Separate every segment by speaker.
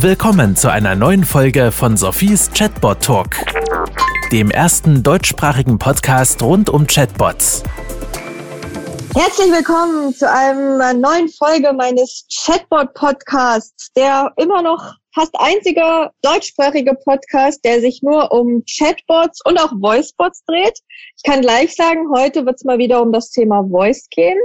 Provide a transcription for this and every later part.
Speaker 1: Willkommen zu einer neuen Folge von Sophies Chatbot Talk, dem ersten deutschsprachigen Podcast rund um Chatbots.
Speaker 2: Herzlich willkommen zu einer neuen Folge meines Chatbot Podcasts, der immer noch fast einzige deutschsprachige Podcast, der sich nur um Chatbots und auch Voicebots dreht. Ich kann gleich sagen, heute wird es mal wieder um das Thema Voice gehen.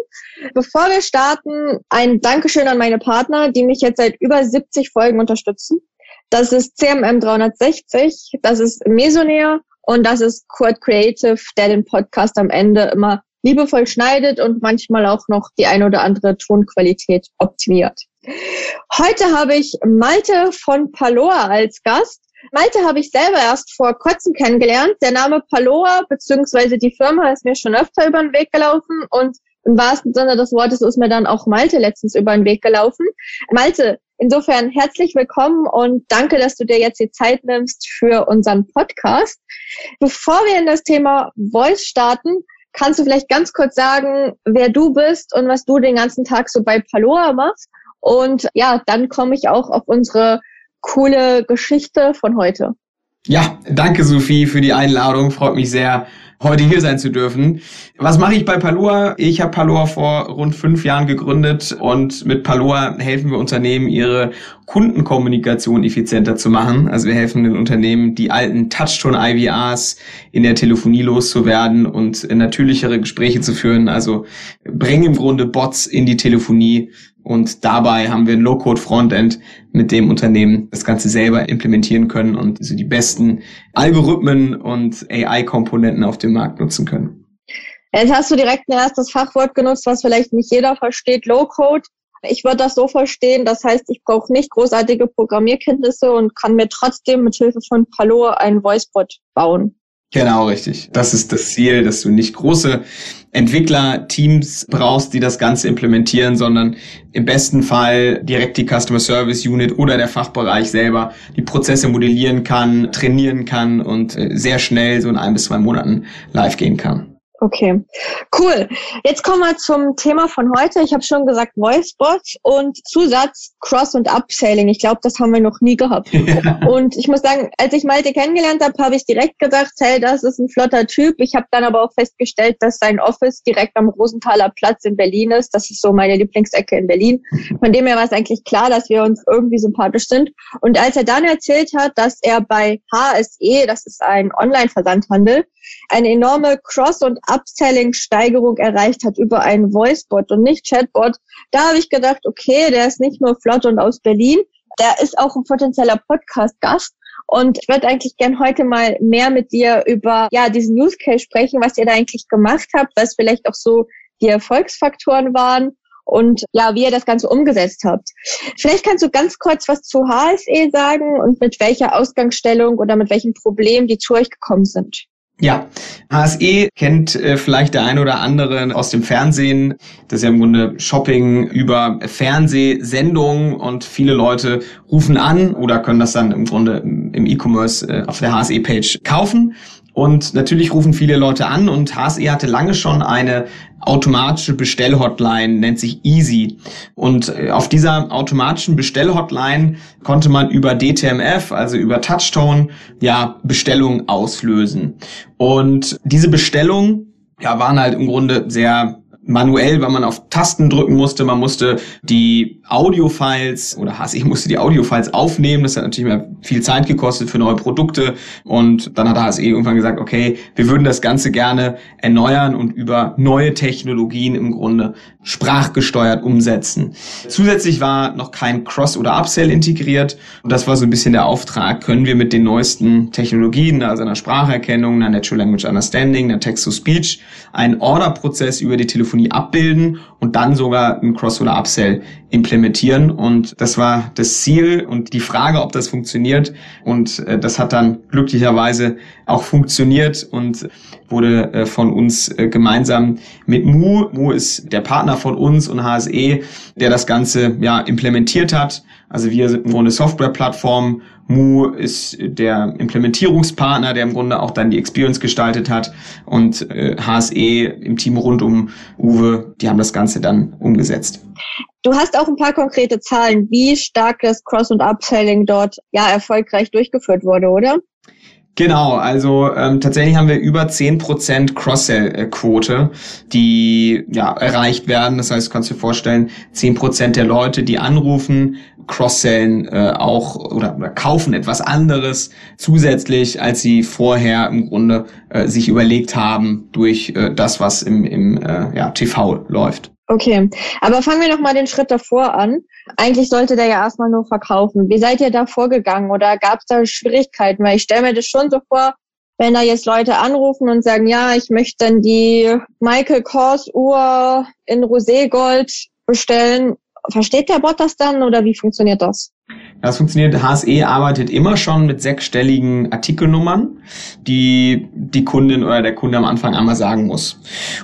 Speaker 2: Bevor wir starten, ein Dankeschön an meine Partner, die mich jetzt seit über 70 Folgen unterstützen. Das ist CMM 360, das ist Mesonair und das ist Quad Creative, der den Podcast am Ende immer liebevoll schneidet und manchmal auch noch die ein oder andere Tonqualität optimiert. Heute habe ich Malte von Paloa als Gast. Malte habe ich selber erst vor kurzem kennengelernt. Der Name Paloa bzw. die Firma ist mir schon öfter über den Weg gelaufen und im wahrsten Sinne des Wortes ist mir dann auch Malte letztens über den Weg gelaufen. Malte, insofern herzlich willkommen und danke, dass du dir jetzt die Zeit nimmst für unseren Podcast. Bevor wir in das Thema Voice starten, kannst du vielleicht ganz kurz sagen, wer du bist und was du den ganzen Tag so bei Paloa machst? Und ja, dann komme ich auch auf unsere coole Geschichte von heute.
Speaker 3: Ja, danke Sophie für die Einladung. Freut mich sehr, heute hier sein zu dürfen. Was mache ich bei Paloa? Ich habe Paloa vor rund fünf Jahren gegründet und mit Paloa helfen wir Unternehmen, ihre Kundenkommunikation effizienter zu machen. Also wir helfen den Unternehmen, die alten Touchtone-IVRs in der Telefonie loszuwerden und natürlichere Gespräche zu führen. Also bringen im Grunde Bots in die Telefonie und dabei haben wir ein Low-Code-Frontend, mit dem Unternehmen das Ganze selber implementieren können und so die besten Algorithmen und AI-Komponenten auf dem Markt nutzen können.
Speaker 2: Jetzt hast du direkt ein erstes Fachwort genutzt, was vielleicht nicht jeder versteht, Low-Code. Ich würde das so verstehen, das heißt, ich brauche nicht großartige Programmierkenntnisse und kann mir trotzdem mit Hilfe von Palo einen Voicebot bauen.
Speaker 3: Genau, richtig. Das ist das Ziel, dass du nicht große Entwicklerteams brauchst, die das Ganze implementieren, sondern im besten Fall direkt die Customer Service Unit oder der Fachbereich selber die Prozesse modellieren kann, trainieren kann und äh, sehr schnell so in ein bis zwei Monaten live gehen kann.
Speaker 2: Okay, cool. Jetzt kommen wir zum Thema von heute. Ich habe schon gesagt Voicebots und Zusatz Cross- und Upselling. Ich glaube, das haben wir noch nie gehabt. und ich muss sagen, als ich Malte kennengelernt habe, habe ich direkt gedacht, hey, das ist ein flotter Typ. Ich habe dann aber auch festgestellt, dass sein Office direkt am Rosenthaler Platz in Berlin ist. Das ist so meine Lieblingsecke in Berlin. Von dem her war es eigentlich klar, dass wir uns irgendwie sympathisch sind. Und als er dann erzählt hat, dass er bei HSE, das ist ein Online-Versandhandel, eine enorme Cross- und Upselling-Steigerung erreicht hat über einen Voicebot und nicht Chatbot, da habe ich gedacht, okay, der ist nicht nur flott und aus Berlin, der ist auch ein potenzieller Podcast-Gast. Und ich würde eigentlich gern heute mal mehr mit dir über ja diesen Use Case sprechen, was ihr da eigentlich gemacht habt, was vielleicht auch so die Erfolgsfaktoren waren und ja, wie ihr das Ganze umgesetzt habt. Vielleicht kannst du ganz kurz was zu HSE sagen und mit welcher Ausgangsstellung oder mit welchem Problem die zu euch gekommen sind.
Speaker 3: Ja, HSE kennt äh, vielleicht der eine oder andere aus dem Fernsehen. Das ist ja im Grunde Shopping über Fernsehsendungen und viele Leute rufen an oder können das dann im Grunde im E-Commerce äh, auf der HSE-Page kaufen. Und natürlich rufen viele Leute an und HSE hatte lange schon eine automatische Bestellhotline, nennt sich Easy. Und äh, auf dieser automatischen Bestellhotline konnte man über DTMF, also über Touchtone, ja, Bestellungen auslösen. Und diese Bestellungen ja, waren halt im Grunde sehr manuell, weil man auf Tasten drücken musste. Man musste die Audio-Files oder HSE musste die Audio-Files aufnehmen. Das hat natürlich mehr viel Zeit gekostet für neue Produkte. Und dann hat HSE irgendwann gesagt, okay, wir würden das Ganze gerne erneuern und über neue Technologien im Grunde sprachgesteuert umsetzen. Zusätzlich war noch kein Cross- oder Upsell integriert. Und das war so ein bisschen der Auftrag. Können wir mit den neuesten Technologien, also einer Spracherkennung, einer Natural Language Understanding, einer Text-to-Speech, einen Order-Prozess über die Telefonie abbilden und dann sogar ein Cross- oder Upsell implementieren. Und das war das Ziel und die Frage, ob das funktioniert. Und äh, das hat dann glücklicherweise auch funktioniert und wurde äh, von uns äh, gemeinsam mit Mu. Mu ist der Partner von uns und HSE, der das Ganze ja implementiert hat Also wir sind im Grunde Softwareplattform. Mu ist der Implementierungspartner, der im Grunde auch dann die Experience gestaltet hat. Und äh, HSE im Team rund um Uwe, die haben das Ganze dann umgesetzt.
Speaker 2: Du hast auch ein paar konkrete Zahlen, wie stark das Cross- und Upselling dort ja erfolgreich durchgeführt wurde, oder?
Speaker 3: Genau, also ähm, tatsächlich haben wir über zehn Prozent Cross-Sell-Quote, die ja erreicht werden. Das heißt, du kannst dir vorstellen, zehn Prozent der Leute, die anrufen, cross-sellen äh, auch oder, oder kaufen etwas anderes zusätzlich, als sie vorher im Grunde äh, sich überlegt haben durch äh, das, was im, im äh, ja, TV läuft.
Speaker 2: Okay, aber fangen wir noch mal den Schritt davor an. Eigentlich sollte der ja erstmal nur verkaufen. Wie seid ihr da vorgegangen oder gab es da Schwierigkeiten? Weil ich stelle mir das schon so vor, wenn da jetzt Leute anrufen und sagen, ja, ich möchte dann die Michael Kors Uhr in Roségold bestellen. Versteht der Bot das dann oder wie funktioniert das?
Speaker 3: Das funktioniert. HSE arbeitet immer schon mit sechsstelligen Artikelnummern, die die Kundin oder der Kunde am Anfang einmal sagen muss.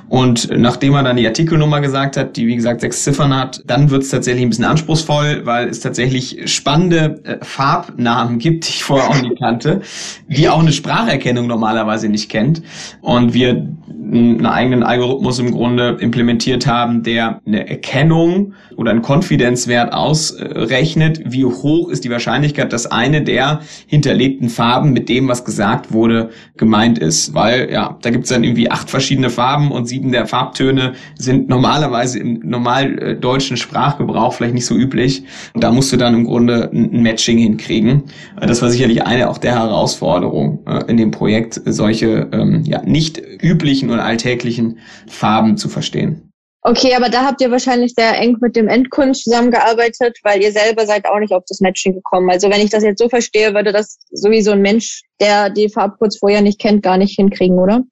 Speaker 3: Und nachdem er dann die Artikelnummer gesagt hat, die wie gesagt sechs Ziffern hat, dann wird es tatsächlich ein bisschen anspruchsvoll, weil es tatsächlich spannende äh, Farbnamen gibt, die ich vorher auch nicht kannte, die auch eine Spracherkennung normalerweise nicht kennt. Und wir einen eigenen Algorithmus im Grunde implementiert haben, der eine Erkennung oder einen Konfidenzwert ausrechnet, wie hoch ist die Wahrscheinlichkeit, dass eine der hinterlegten Farben mit dem, was gesagt wurde, gemeint ist. Weil ja, da gibt es dann irgendwie acht verschiedene Farben und sieben der Farbtöne sind normalerweise im normal äh, deutschen Sprachgebrauch vielleicht nicht so üblich. Und da musst du dann im Grunde ein Matching hinkriegen. Das war sicherlich eine auch der Herausforderungen äh, in dem Projekt, solche ähm, ja, nicht üblichen und alltäglichen Farben zu verstehen.
Speaker 2: Okay, aber da habt ihr wahrscheinlich sehr eng mit dem Endkunden zusammengearbeitet, weil ihr selber seid auch nicht auf das Matching gekommen. Also wenn ich das jetzt so verstehe, würde das sowieso ein Mensch, der die Farbcodes vorher nicht kennt, gar nicht hinkriegen, oder?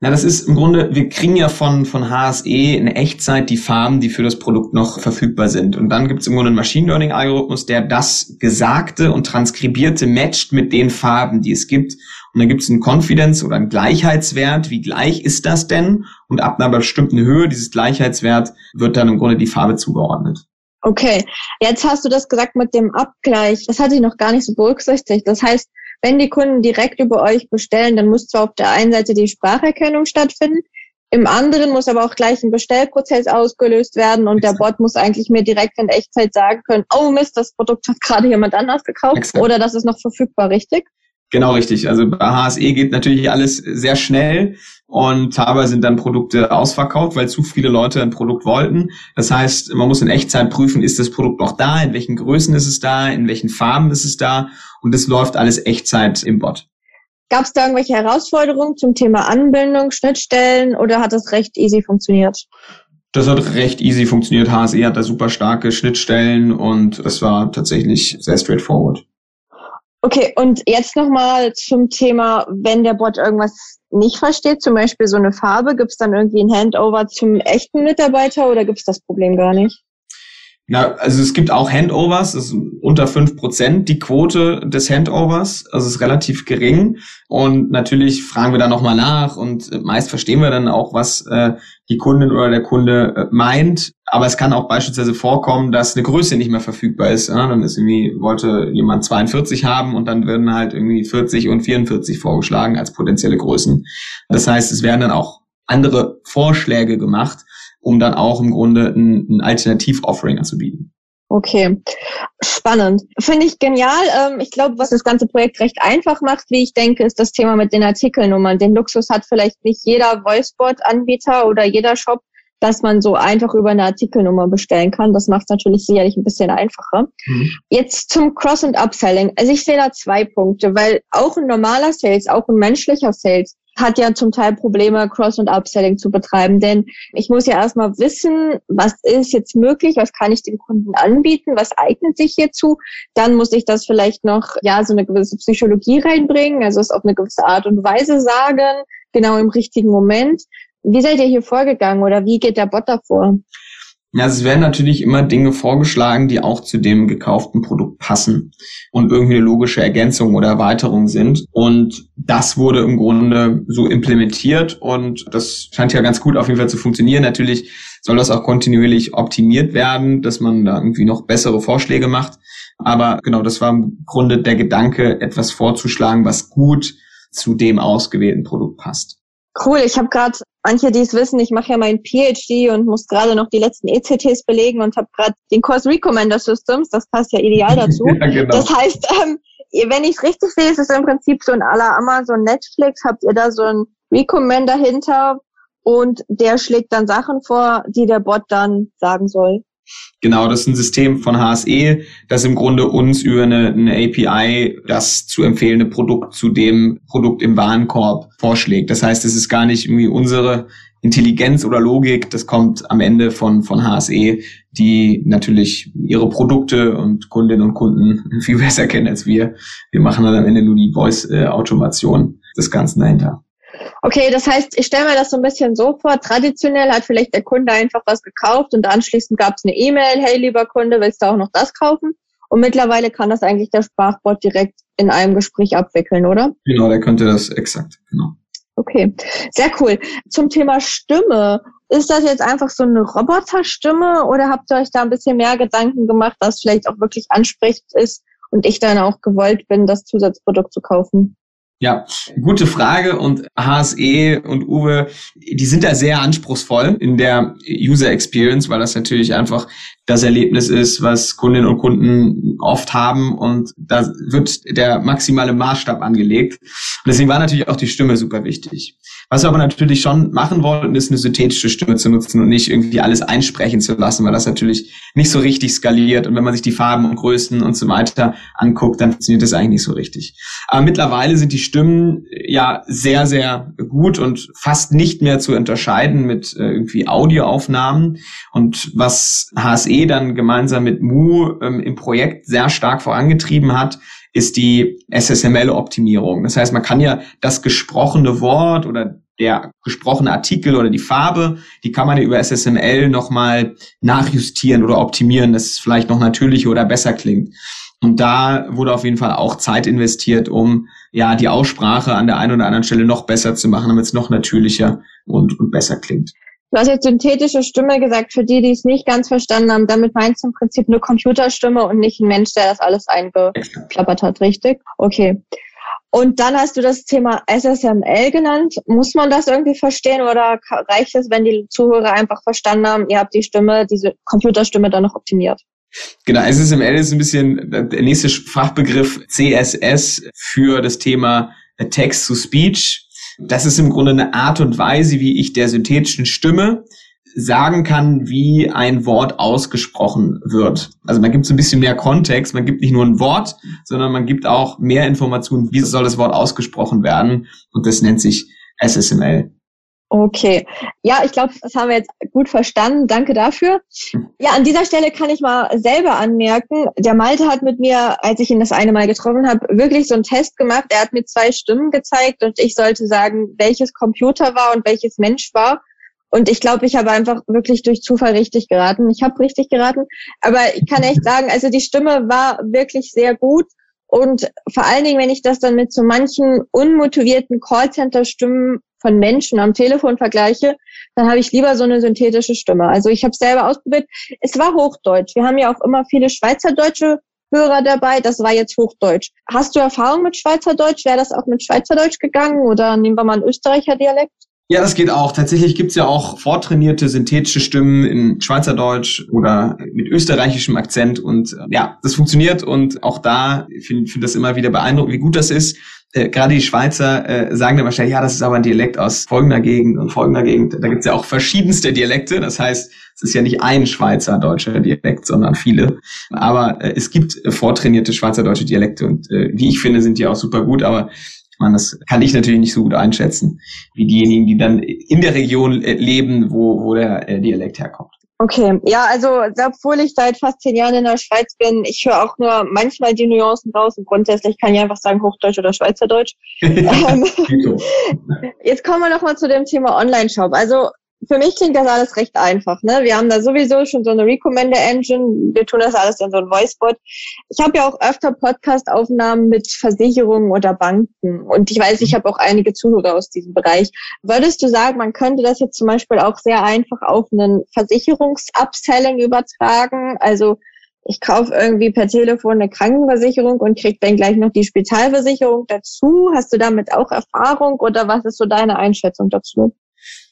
Speaker 3: Na, das ist im Grunde, wir kriegen ja von, von HSE in Echtzeit die Farben, die für das Produkt noch verfügbar sind. Und dann gibt es im Grunde einen Machine Learning Algorithmus, der das Gesagte und Transkribierte matcht mit den Farben, die es gibt. Und dann gibt es einen Confidence oder einen Gleichheitswert. Wie gleich ist das denn? Und ab einer bestimmten Höhe dieses Gleichheitswert wird dann im Grunde die Farbe zugeordnet.
Speaker 2: Okay, jetzt hast du das gesagt mit dem Abgleich. Das hatte ich noch gar nicht so berücksichtigt. Das heißt, wenn die Kunden direkt über euch bestellen, dann muss zwar auf der einen Seite die Spracherkennung stattfinden, im anderen muss aber auch gleich ein Bestellprozess ausgelöst werden und der Bot muss eigentlich mir direkt in Echtzeit sagen können, oh Mist, das Produkt hat gerade jemand anders gekauft Exakt. oder das ist noch verfügbar, richtig?
Speaker 3: Genau richtig. Also bei HSE geht natürlich alles sehr schnell und teilweise sind dann Produkte ausverkauft, weil zu viele Leute ein Produkt wollten. Das heißt, man muss in Echtzeit prüfen, ist das Produkt noch da, in welchen Größen ist es da, in welchen Farben ist es da und das läuft alles Echtzeit im Bot.
Speaker 2: Gab es da irgendwelche Herausforderungen zum Thema Anbindung, Schnittstellen oder hat das recht easy funktioniert?
Speaker 3: Das hat recht easy funktioniert. HSE hat da super starke Schnittstellen und das war tatsächlich sehr straightforward.
Speaker 2: Okay, und jetzt nochmal zum Thema, wenn der Bot irgendwas nicht versteht, zum Beispiel so eine Farbe, gibt es dann irgendwie ein Handover zum echten Mitarbeiter oder gibt es das Problem gar nicht?
Speaker 3: Ja, also es gibt auch Handovers, das ist unter fünf Prozent die Quote des Handovers, also es ist relativ gering. Und natürlich fragen wir da nochmal nach und meist verstehen wir dann auch, was äh, die Kundin oder der Kunde äh, meint. Aber es kann auch beispielsweise vorkommen, dass eine Größe nicht mehr verfügbar ist. Ja? Dann ist irgendwie, wollte jemand 42 haben und dann werden halt irgendwie 40 und 44 vorgeschlagen als potenzielle Größen. Das heißt, es werden dann auch andere Vorschläge gemacht um dann auch im Grunde ein, ein Alternativ-Offering anzubieten.
Speaker 2: Okay, spannend. Finde ich genial. Ähm, ich glaube, was das ganze Projekt recht einfach macht, wie ich denke, ist das Thema mit den Artikelnummern. Den Luxus hat vielleicht nicht jeder Voicebot-Anbieter oder jeder Shop, dass man so einfach über eine Artikelnummer bestellen kann. Das macht es natürlich sicherlich ein bisschen einfacher. Mhm. Jetzt zum Cross- und Upselling. Also ich sehe da zwei Punkte, weil auch ein normaler Sales, auch ein menschlicher Sales hat ja zum Teil Probleme, Cross- und Upselling zu betreiben. Denn ich muss ja erstmal wissen, was ist jetzt möglich, was kann ich dem Kunden anbieten, was eignet sich hierzu. Dann muss ich das vielleicht noch, ja, so eine gewisse Psychologie reinbringen, also es auf eine gewisse Art und Weise sagen, genau im richtigen Moment. Wie seid ihr hier vorgegangen oder wie geht der Bot davor?
Speaker 3: Ja, es werden natürlich immer Dinge vorgeschlagen, die auch zu dem gekauften Produkt passen und irgendwie eine logische Ergänzung oder Erweiterung sind. Und das wurde im Grunde so implementiert und das scheint ja ganz gut auf jeden Fall zu funktionieren. Natürlich soll das auch kontinuierlich optimiert werden, dass man da irgendwie noch bessere Vorschläge macht. Aber genau, das war im Grunde der Gedanke, etwas vorzuschlagen, was gut zu dem ausgewählten Produkt passt.
Speaker 2: Cool, ich habe gerade, manche, die es wissen, ich mache ja meinen PhD und muss gerade noch die letzten ECTs belegen und habe gerade den Kurs Recommender Systems, das passt ja ideal dazu. ja, genau. Das heißt, ähm, wenn ich es richtig sehe, ist es im Prinzip so ein aller Amazon Netflix, habt ihr da so ein Recommender hinter und der schlägt dann Sachen vor, die der Bot dann sagen soll.
Speaker 3: Genau, das ist ein System von HSE, das im Grunde uns über eine, eine, API das zu empfehlende Produkt zu dem Produkt im Warenkorb vorschlägt. Das heißt, es ist gar nicht irgendwie unsere Intelligenz oder Logik, das kommt am Ende von, von HSE, die natürlich ihre Produkte und Kundinnen und Kunden viel besser kennen als wir. Wir machen dann am Ende nur die Voice-Automation des Ganzen dahinter.
Speaker 2: Okay, das heißt, ich stelle mir das so ein bisschen so vor, traditionell hat vielleicht der Kunde einfach was gekauft und anschließend gab es eine E-Mail, hey lieber Kunde, willst du auch noch das kaufen? Und mittlerweile kann das eigentlich der Sprachbot direkt in einem Gespräch abwickeln, oder?
Speaker 3: Genau, der könnte das exakt, genau.
Speaker 2: Okay, sehr cool. Zum Thema Stimme. Ist das jetzt einfach so eine Roboterstimme oder habt ihr euch da ein bisschen mehr Gedanken gemacht, dass vielleicht auch wirklich ansprechend ist und ich dann auch gewollt bin, das Zusatzprodukt zu kaufen?
Speaker 3: Ja, gute Frage. Und HSE und Uwe, die sind da sehr anspruchsvoll in der User Experience, weil das natürlich einfach das Erlebnis ist, was Kundinnen und Kunden oft haben und da wird der maximale Maßstab angelegt. Und deswegen war natürlich auch die Stimme super wichtig. Was wir aber natürlich schon machen wollten, ist eine synthetische Stimme zu nutzen und nicht irgendwie alles einsprechen zu lassen, weil das natürlich nicht so richtig skaliert. Und wenn man sich die Farben und Größen und so weiter anguckt, dann funktioniert das eigentlich nicht so richtig. Aber mittlerweile sind die Stimmen ja sehr, sehr gut und fast nicht mehr zu unterscheiden mit äh, irgendwie Audioaufnahmen. Und was HSE dann gemeinsam mit Mu ähm, im Projekt sehr stark vorangetrieben hat, ist die SSML-Optimierung. Das heißt, man kann ja das gesprochene Wort oder der gesprochene Artikel oder die Farbe, die kann man ja über SSML nochmal nachjustieren oder optimieren, dass es vielleicht noch natürlicher oder besser klingt. Und da wurde auf jeden Fall auch Zeit investiert, um ja die Aussprache an der einen oder anderen Stelle noch besser zu machen, damit es noch natürlicher und, und besser klingt.
Speaker 2: Du hast jetzt synthetische Stimme gesagt, für die, die es nicht ganz verstanden haben. Damit meinst du im Prinzip eine Computerstimme und nicht ein Mensch, der das alles eingeklappert hat, richtig? Okay. Und dann hast du das Thema SSML genannt. Muss man das irgendwie verstehen oder reicht es, wenn die Zuhörer einfach verstanden haben, ihr habt die Stimme, diese Computerstimme dann noch optimiert?
Speaker 3: Genau, SSML ist ein bisschen der nächste Fachbegriff CSS für das Thema Text-to-Speech. Das ist im Grunde eine Art und Weise, wie ich der synthetischen Stimme sagen kann, wie ein Wort ausgesprochen wird. Also man gibt so ein bisschen mehr Kontext, man gibt nicht nur ein Wort, sondern man gibt auch mehr Informationen, wie soll das Wort ausgesprochen werden. Und das nennt sich SSML.
Speaker 2: Okay. Ja, ich glaube, das haben wir jetzt gut verstanden. Danke dafür. Ja, an dieser Stelle kann ich mal selber anmerken, der Malte hat mit mir, als ich ihn das eine Mal getroffen habe, wirklich so einen Test gemacht. Er hat mir zwei Stimmen gezeigt und ich sollte sagen, welches Computer war und welches Mensch war. Und ich glaube, ich habe einfach wirklich durch Zufall richtig geraten. Ich habe richtig geraten. Aber ich kann echt sagen, also die Stimme war wirklich sehr gut. Und vor allen Dingen, wenn ich das dann mit so manchen unmotivierten Callcenter-Stimmen von Menschen am Telefon vergleiche, dann habe ich lieber so eine synthetische Stimme. Also ich habe es selber ausprobiert. Es war Hochdeutsch. Wir haben ja auch immer viele Schweizerdeutsche Hörer dabei. Das war jetzt Hochdeutsch. Hast du Erfahrung mit Schweizerdeutsch? Wäre das auch mit Schweizerdeutsch gegangen oder nehmen wir mal einen Österreicher Dialekt?
Speaker 3: Ja, das geht auch. Tatsächlich gibt's ja auch vortrainierte synthetische Stimmen in Schweizerdeutsch oder mit österreichischem Akzent. Und äh, ja, das funktioniert. Und auch da finde ich find das immer wieder beeindruckend, wie gut das ist. Äh, Gerade die Schweizer äh, sagen dann wahrscheinlich, ja, das ist aber ein Dialekt aus folgender Gegend und folgender Gegend. Da gibt's ja auch verschiedenste Dialekte. Das heißt, es ist ja nicht ein Schweizer-deutscher Dialekt, sondern viele. Aber äh, es gibt äh, vortrainierte schweizerdeutsche Dialekte und äh, wie ich finde, sind die auch super gut. Aber meine, das kann ich natürlich nicht so gut einschätzen, wie diejenigen, die dann in der Region äh, leben, wo, wo der äh, Dialekt herkommt.
Speaker 2: Okay, ja, also obwohl ich seit fast zehn Jahren in der Schweiz bin, ich höre auch nur manchmal die Nuancen raus und grundsätzlich kann ich einfach sagen Hochdeutsch oder Schweizerdeutsch. Ähm, jetzt kommen wir nochmal zu dem Thema Online-Shop. Also für mich klingt das alles recht einfach. Ne? Wir haben da sowieso schon so eine Recommender Engine. Wir tun das alles in so ein Voicebot. Ich habe ja auch öfter Podcast-Aufnahmen mit Versicherungen oder Banken. Und ich weiß, ich habe auch einige Zuhörer aus diesem Bereich. Würdest du sagen, man könnte das jetzt zum Beispiel auch sehr einfach auf einen Versicherungsupselling übertragen? Also ich kaufe irgendwie per Telefon eine Krankenversicherung und krieg dann gleich noch die Spitalversicherung dazu. Hast du damit auch Erfahrung oder was ist so deine Einschätzung dazu?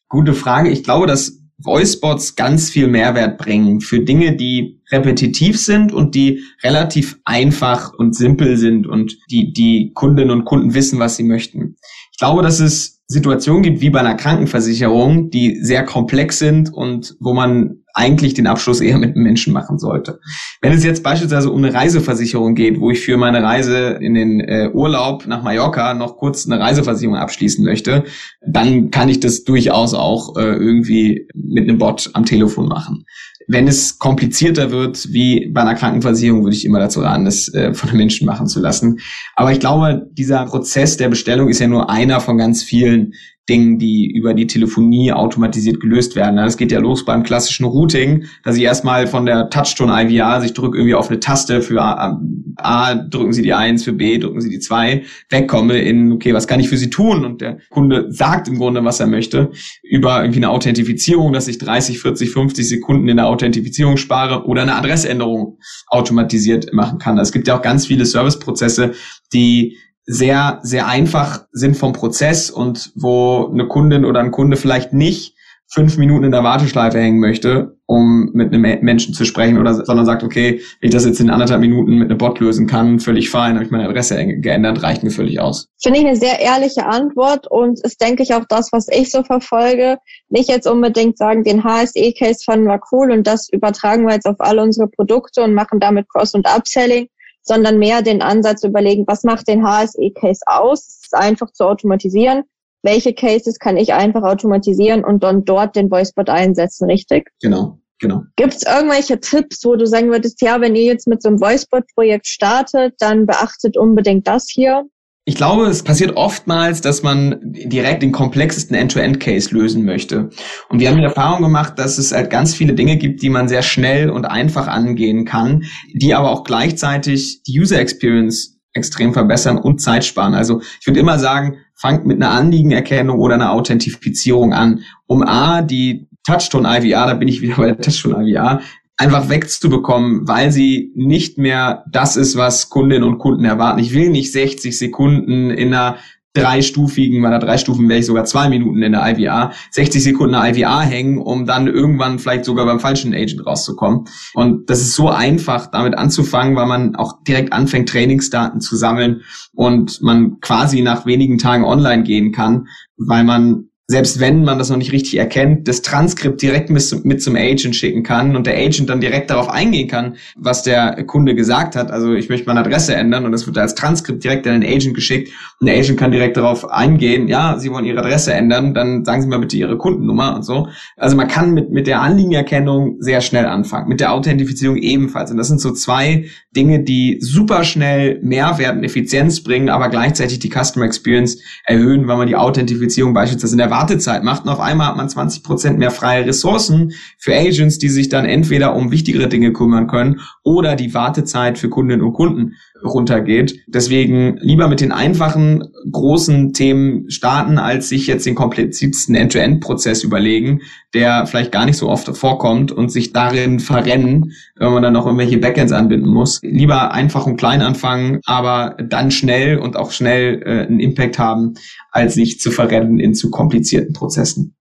Speaker 3: Gute Frage. Ich glaube, dass Voicebots ganz viel Mehrwert bringen für Dinge, die repetitiv sind und die relativ einfach und simpel sind und die, die Kundinnen und Kunden wissen, was sie möchten. Ich glaube, dass es Situationen gibt wie bei einer Krankenversicherung, die sehr komplex sind und wo man eigentlich den Abschluss eher mit einem Menschen machen sollte. Wenn es jetzt beispielsweise um eine Reiseversicherung geht, wo ich für meine Reise in den äh, Urlaub nach Mallorca noch kurz eine Reiseversicherung abschließen möchte, dann kann ich das durchaus auch äh, irgendwie mit einem Bot am Telefon machen. Wenn es komplizierter wird, wie bei einer Krankenversicherung, würde ich immer dazu raten, das äh, von einem Menschen machen zu lassen. Aber ich glaube, dieser Prozess der Bestellung ist ja nur einer von ganz vielen, Dingen, die über die Telefonie automatisiert gelöst werden. Das geht ja los beim klassischen Routing, dass ich erstmal von der Touchtone IVR, also ich drücke irgendwie auf eine Taste für A, A, drücken Sie die 1, für B drücken Sie die 2, wegkomme in, okay, was kann ich für Sie tun? Und der Kunde sagt im Grunde, was er möchte, über irgendwie eine Authentifizierung, dass ich 30, 40, 50 Sekunden in der Authentifizierung spare oder eine Adressänderung automatisiert machen kann. Es gibt ja auch ganz viele Serviceprozesse, die sehr, sehr einfach sind vom Prozess und wo eine Kundin oder ein Kunde vielleicht nicht fünf Minuten in der Warteschleife hängen möchte, um mit einem Menschen zu sprechen, oder sondern sagt, okay, wenn ich das jetzt in anderthalb Minuten mit einem Bot lösen kann, völlig fein, habe ich meine Adresse geändert, reicht mir völlig aus.
Speaker 2: Finde ich eine sehr ehrliche Antwort und ist, denke ich, auch das, was ich so verfolge. Nicht jetzt unbedingt sagen, den HSE-Case fanden wir cool und das übertragen wir jetzt auf alle unsere Produkte und machen damit Cross- und Upselling, sondern mehr den Ansatz überlegen, was macht den HSE-Case aus? Es ist einfach zu automatisieren. Welche Cases kann ich einfach automatisieren und dann dort den Voicebot einsetzen, richtig?
Speaker 3: Genau. Genau.
Speaker 2: Gibt es irgendwelche Tipps, wo du sagen würdest, ja, wenn ihr jetzt mit so einem Voicebot-Projekt startet, dann beachtet unbedingt das hier?
Speaker 3: Ich glaube, es passiert oftmals, dass man direkt den komplexesten End-to-End-Case lösen möchte. Und wir haben die Erfahrung gemacht, dass es halt ganz viele Dinge gibt, die man sehr schnell und einfach angehen kann, die aber auch gleichzeitig die User Experience extrem verbessern und Zeit sparen. Also ich würde immer sagen, fangt mit einer Anliegenerkennung oder einer Authentifizierung an, um A, die Touchtone IVR, da bin ich wieder bei der Touchtone IVR, einfach wegzubekommen, weil sie nicht mehr das ist, was Kundinnen und Kunden erwarten. Ich will nicht 60 Sekunden in einer dreistufigen, bei der drei Stufen wäre ich sogar zwei Minuten in der IVR, 60 Sekunden in der IVR hängen, um dann irgendwann vielleicht sogar beim falschen Agent rauszukommen. Und das ist so einfach, damit anzufangen, weil man auch direkt anfängt, Trainingsdaten zu sammeln und man quasi nach wenigen Tagen online gehen kann, weil man selbst wenn man das noch nicht richtig erkennt, das Transkript direkt mit, mit zum Agent schicken kann und der Agent dann direkt darauf eingehen kann, was der Kunde gesagt hat. Also ich möchte meine Adresse ändern und das wird als Transkript direkt an den Agent geschickt und der Agent kann direkt darauf eingehen, ja, Sie wollen Ihre Adresse ändern, dann sagen Sie mal bitte Ihre Kundennummer und so. Also man kann mit, mit der Anliegenerkennung sehr schnell anfangen, mit der Authentifizierung ebenfalls. Und das sind so zwei Dinge, die super schnell Mehrwert und Effizienz bringen, aber gleichzeitig die Customer Experience erhöhen, weil man die Authentifizierung beispielsweise in der Wartezeit macht und auf einmal hat man 20 Prozent mehr freie Ressourcen für Agents, die sich dann entweder um wichtigere Dinge kümmern können oder die Wartezeit für Kundinnen und Kunden runtergeht. Deswegen lieber mit den einfachen, großen Themen starten, als sich jetzt den kompliziertesten End-to-End-Prozess überlegen, der vielleicht gar nicht so oft vorkommt und sich darin verrennen, wenn man dann noch irgendwelche Backends anbinden muss. Lieber einfach und klein anfangen, aber dann schnell und auch schnell äh, einen Impact haben, als sich zu verrennen in zu komplizierten Prozessen.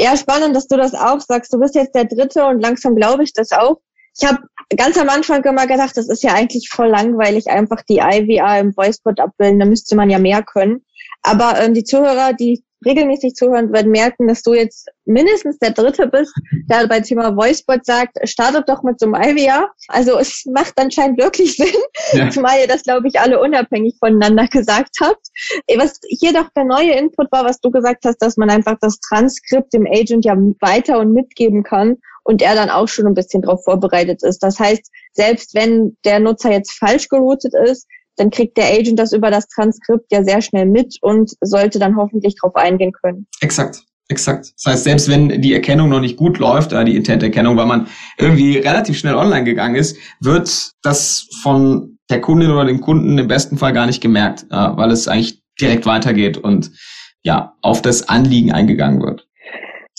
Speaker 2: Ja, spannend, dass du das auch sagst. Du bist jetzt der Dritte und langsam glaube ich das auch. Ich habe ganz am Anfang immer gedacht, das ist ja eigentlich voll langweilig, einfach die IVR im Voicebot abbilden, da müsste man ja mehr können. Aber ähm, die Zuhörer, die regelmäßig zuhören, werden merken, dass du jetzt mindestens der Dritte bist, der bei Thema Voicebot sagt, startet doch mit so einem IVR. Also es macht anscheinend wirklich Sinn, ja. zumal ihr das, glaube ich, alle unabhängig voneinander gesagt habt. Was hier doch der neue Input war, was du gesagt hast, dass man einfach das Transkript dem Agent ja weiter und mitgeben kann und er dann auch schon ein bisschen darauf vorbereitet ist. Das heißt, selbst wenn der Nutzer jetzt falsch geroutet ist, dann kriegt der Agent das über das Transkript ja sehr schnell mit und sollte dann hoffentlich darauf eingehen können.
Speaker 3: Exakt. exakt. Das heißt, selbst wenn die Erkennung noch nicht gut läuft, äh, die Intent-Erkennung, weil man irgendwie relativ schnell online gegangen ist, wird das von der Kundin oder dem Kunden im besten Fall gar nicht gemerkt, äh, weil es eigentlich direkt weitergeht und ja, auf das Anliegen eingegangen wird.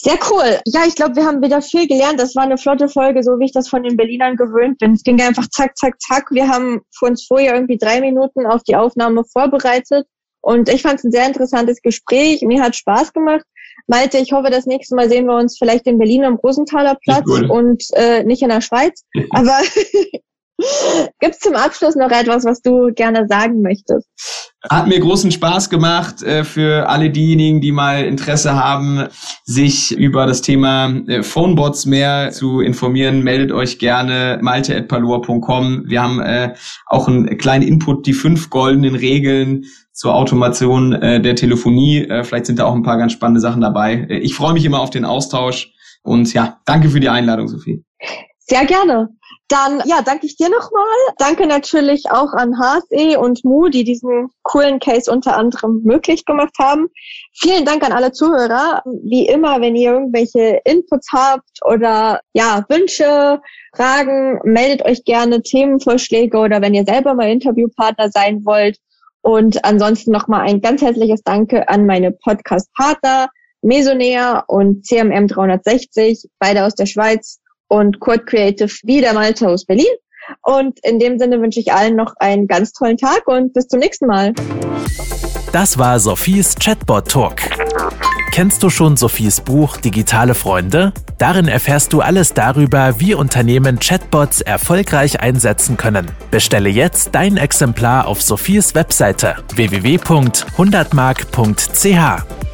Speaker 2: Sehr cool. Ja, ich glaube, wir haben wieder viel gelernt. Das war eine flotte Folge, so wie ich das von den Berlinern gewöhnt bin. Es ging einfach zack, zack, zack. Wir haben für uns vorher irgendwie drei Minuten auf die Aufnahme vorbereitet. Und ich fand es ein sehr interessantes Gespräch. Mir hat Spaß gemacht. Malte, ich hoffe, das nächste Mal sehen wir uns vielleicht in Berlin am Rosenthaler Platz und äh, nicht in der Schweiz. Aber Gibt es zum Abschluss noch etwas, was du gerne sagen möchtest?
Speaker 3: Hat mir großen Spaß gemacht äh, für alle diejenigen, die mal Interesse haben, sich über das Thema äh, Phonebots mehr zu informieren. Meldet euch gerne malte.palua.com. Wir haben äh, auch einen kleinen Input, die fünf goldenen Regeln zur Automation der Telefonie. Vielleicht sind da auch ein paar ganz spannende Sachen dabei. Ich freue mich immer auf den Austausch und ja, danke für die Einladung, Sophie.
Speaker 2: Sehr gerne. Dann ja, danke ich dir nochmal. Danke natürlich auch an HSE und Mu, die diesen coolen Case unter anderem möglich gemacht haben. Vielen Dank an alle Zuhörer. Wie immer, wenn ihr irgendwelche Inputs habt oder ja, Wünsche, Fragen, meldet euch gerne Themenvorschläge oder wenn ihr selber mal Interviewpartner sein wollt. Und ansonsten nochmal ein ganz herzliches Danke an meine Podcast-Partner Mesonair und CMM 360, beide aus der Schweiz und Kurt Creative wie der Malte aus Berlin. Und in dem Sinne wünsche ich allen noch einen ganz tollen Tag und bis zum nächsten Mal.
Speaker 1: Das war Sophies Chatbot Talk. Kennst du schon Sophies Buch Digitale Freunde? Darin erfährst du alles darüber, wie Unternehmen Chatbots erfolgreich einsetzen können. Bestelle jetzt dein Exemplar auf Sophies Webseite www.100mark.ch.